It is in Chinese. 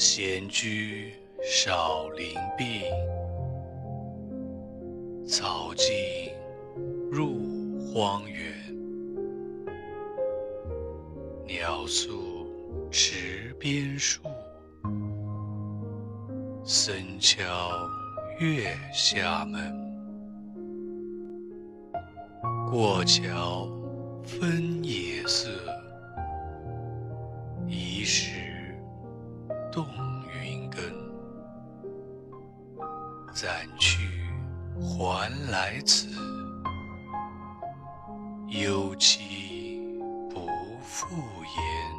闲居少林病，草径入荒原。鸟宿池边树，僧敲月下门。过桥分暂去还来此，幽期不复言。